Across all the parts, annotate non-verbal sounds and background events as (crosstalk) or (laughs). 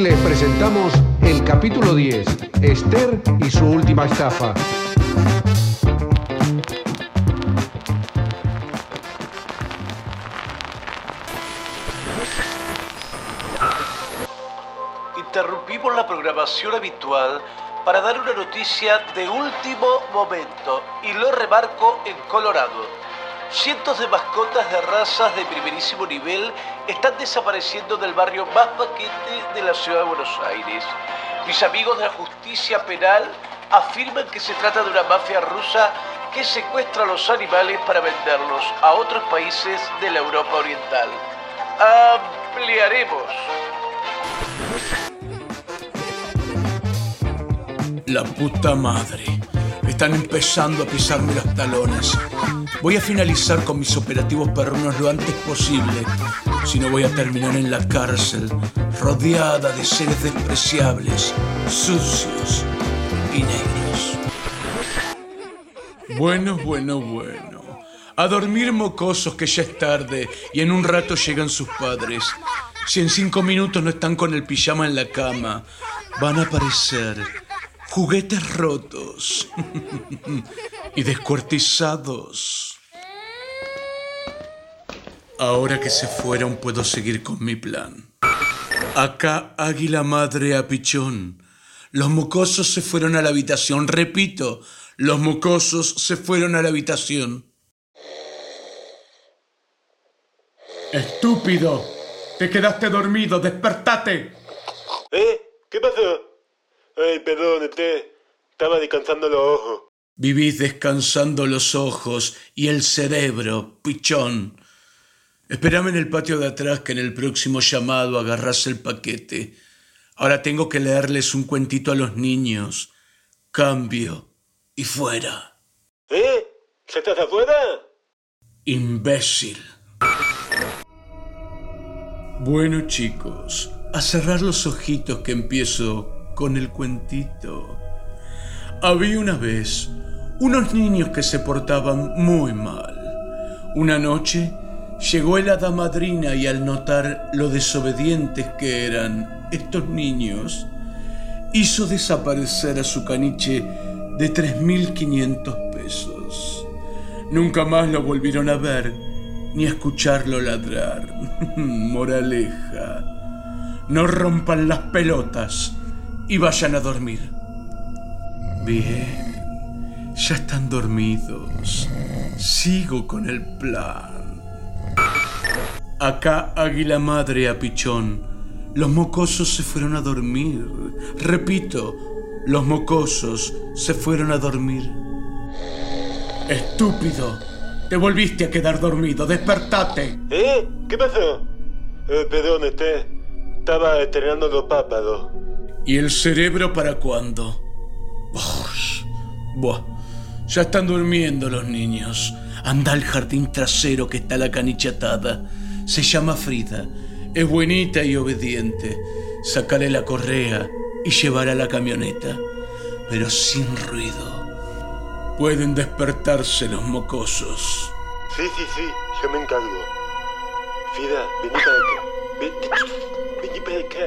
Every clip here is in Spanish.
presentamos el capítulo 10, Esther y su última estafa. Interrumpimos la programación habitual para dar una noticia de último momento y lo remarco en Colorado. Cientos de mascotas de razas de primerísimo nivel están desapareciendo del barrio más paquete de la ciudad de Buenos Aires. Mis amigos de la justicia penal afirman que se trata de una mafia rusa que secuestra a los animales para venderlos a otros países de la Europa Oriental. Ampliaremos. La puta madre. Están empezando a pisarme los talones. Voy a finalizar con mis operativos perrunos lo antes posible. Si no voy a terminar en la cárcel, rodeada de seres despreciables, sucios y negros. Bueno, bueno, bueno. A dormir mocosos que ya es tarde y en un rato llegan sus padres. Si en cinco minutos no están con el pijama en la cama, van a aparecer juguetes rotos y descuartizados. Ahora que se fueron puedo seguir con mi plan. Acá águila madre a pichón. Los mocosos se fueron a la habitación. Repito, los mocosos se fueron a la habitación. Estúpido. Te quedaste dormido. Despertate. ¿Eh? ¿Qué pasó? Ay, perdón, este. Estaba descansando los ojos. Vivís descansando los ojos y el cerebro, pichón. Espérame en el patio de atrás que en el próximo llamado agarrás el paquete. Ahora tengo que leerles un cuentito a los niños. Cambio y fuera. ¿Eh? ¿Ya estás afuera? Imbécil. Bueno chicos, a cerrar los ojitos que empiezo con el cuentito. Había una vez unos niños que se portaban muy mal. Una noche llegó el hada madrina y al notar lo desobedientes que eran estos niños, hizo desaparecer a su caniche de 3.500 pesos. Nunca más lo volvieron a ver ni a escucharlo ladrar. (laughs) Moraleja, no rompan las pelotas y vayan a dormir. Bien, ya están dormidos. Sigo con el plan. Acá Águila Madre a Pichón. Los mocosos se fueron a dormir. Repito, los mocosos se fueron a dormir. Estúpido, te volviste a quedar dormido. Despertate. ¿Eh? ¿Qué pasó? Eh, perdón, este. Estaba estrenando los párpados. ¿Y el cerebro para cuándo? Buah, ya están durmiendo los niños. Anda al jardín trasero que está la canicha atada. Se llama Frida. Es buenita y obediente. Sacaré la correa y llevará la camioneta. Pero sin ruido. Pueden despertarse los mocosos. Sí, sí, sí, yo me encargo. Fida, vení para acá. Ven- Acá.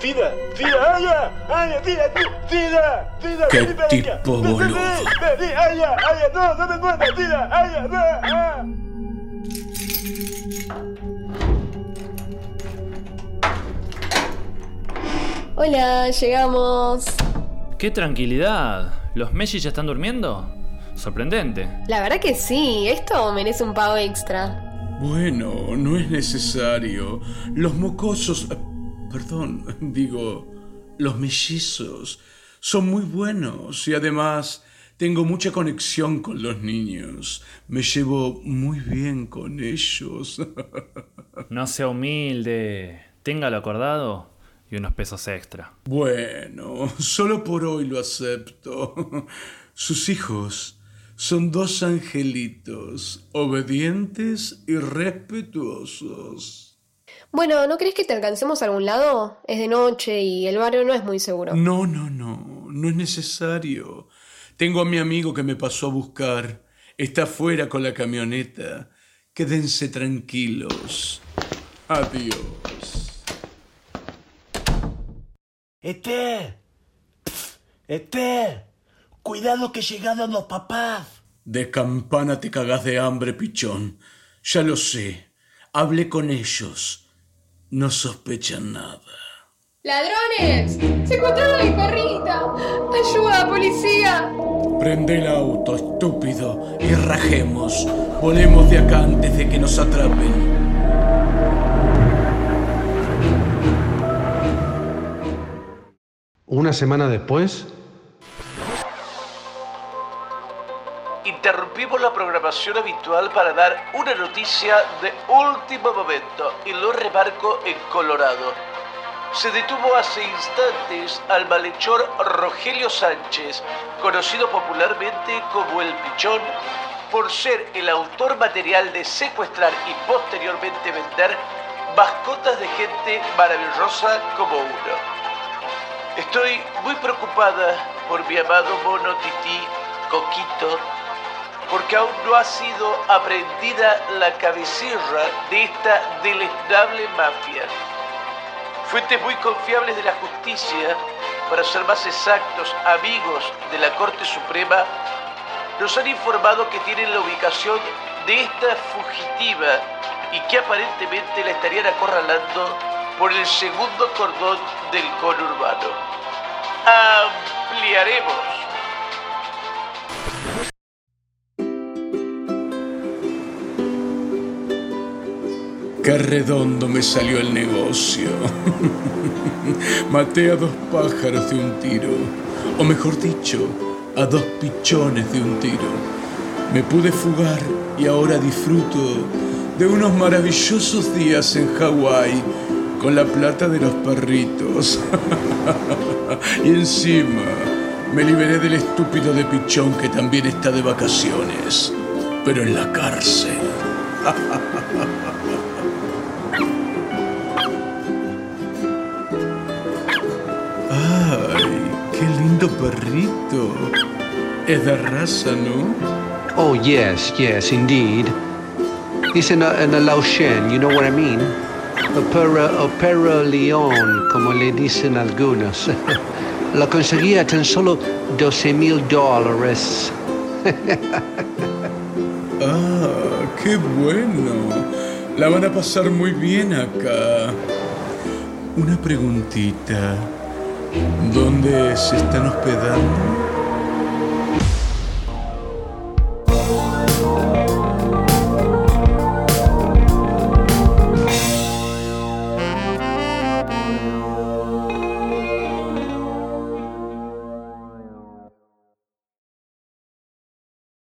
Fida, Fida, Aya, Aya, Fida, Fida, Fida, Qué tipo Ven, boludo. Aya, Aya, no, no me muerdas, Fida, Aya, no, ah. Hola, llegamos. ¡Qué tranquilidad! ¿Los Messi ya están durmiendo? Sorprendente. La verdad que sí, esto merece un pago extra. Bueno, no es necesario. Los mocosos... Perdón, (laughs) digo, los mellizos son muy buenos y además tengo mucha conexión con los niños. Me llevo muy bien con ellos. (laughs) No sea humilde. Téngalo acordado y unos pesos extra. Bueno, solo por hoy lo acepto. (laughs) Sus hijos son dos angelitos, obedientes y respetuosos. Bueno, ¿no crees que te alcancemos a algún lado? Es de noche y el barrio no es muy seguro. No, no, no, no es necesario. Tengo a mi amigo que me pasó a buscar. Está fuera con la camioneta. Quédense tranquilos. Adiós. Esther. Esther. Cuidado que llegaron los papás. De campana te cagás de hambre, pichón. Ya lo sé. Hablé con ellos. No sospechan nada. ¡Ladrones! ¡Secuestraron a mi perrita! ¡Ayuda, policía! Prende el auto, estúpido, y rajemos. Volemos de acá antes de que nos atrapen. Una semana después, programación habitual para dar una noticia de último momento y lo remarco en Colorado. Se detuvo hace instantes al malhechor Rogelio Sánchez, conocido popularmente como el Pichón, por ser el autor material de secuestrar y posteriormente vender mascotas de gente maravillosa como uno. Estoy muy preocupada por mi amado mono Tití, Coquito, porque aún no ha sido aprendida la cabecilla de esta deleznable mafia. Fuentes muy confiables de la justicia, para ser más exactos, amigos de la Corte Suprema, nos han informado que tienen la ubicación de esta fugitiva y que aparentemente la estarían acorralando por el segundo cordón del conurbano. Ampliaremos. Qué redondo me salió el negocio. (laughs) Maté a dos pájaros de un tiro. O mejor dicho, a dos pichones de un tiro. Me pude fugar y ahora disfruto de unos maravillosos días en Hawái con la plata de los perritos. (laughs) y encima me liberé del estúpido de pichón que también está de vacaciones, pero en la cárcel. (laughs) perrito! Es de raza, ¿no? oh yes, yes, indeed. He's in a, in a Laotian, you know what I mean? Opera, opera león, como le dicen algunos. (laughs) Lo conseguí a tan solo 12 mil dólares. (laughs) ¡Ah! ¡Qué bueno! La van a pasar muy bien acá. Una preguntita. ¿Dónde se están hospedando?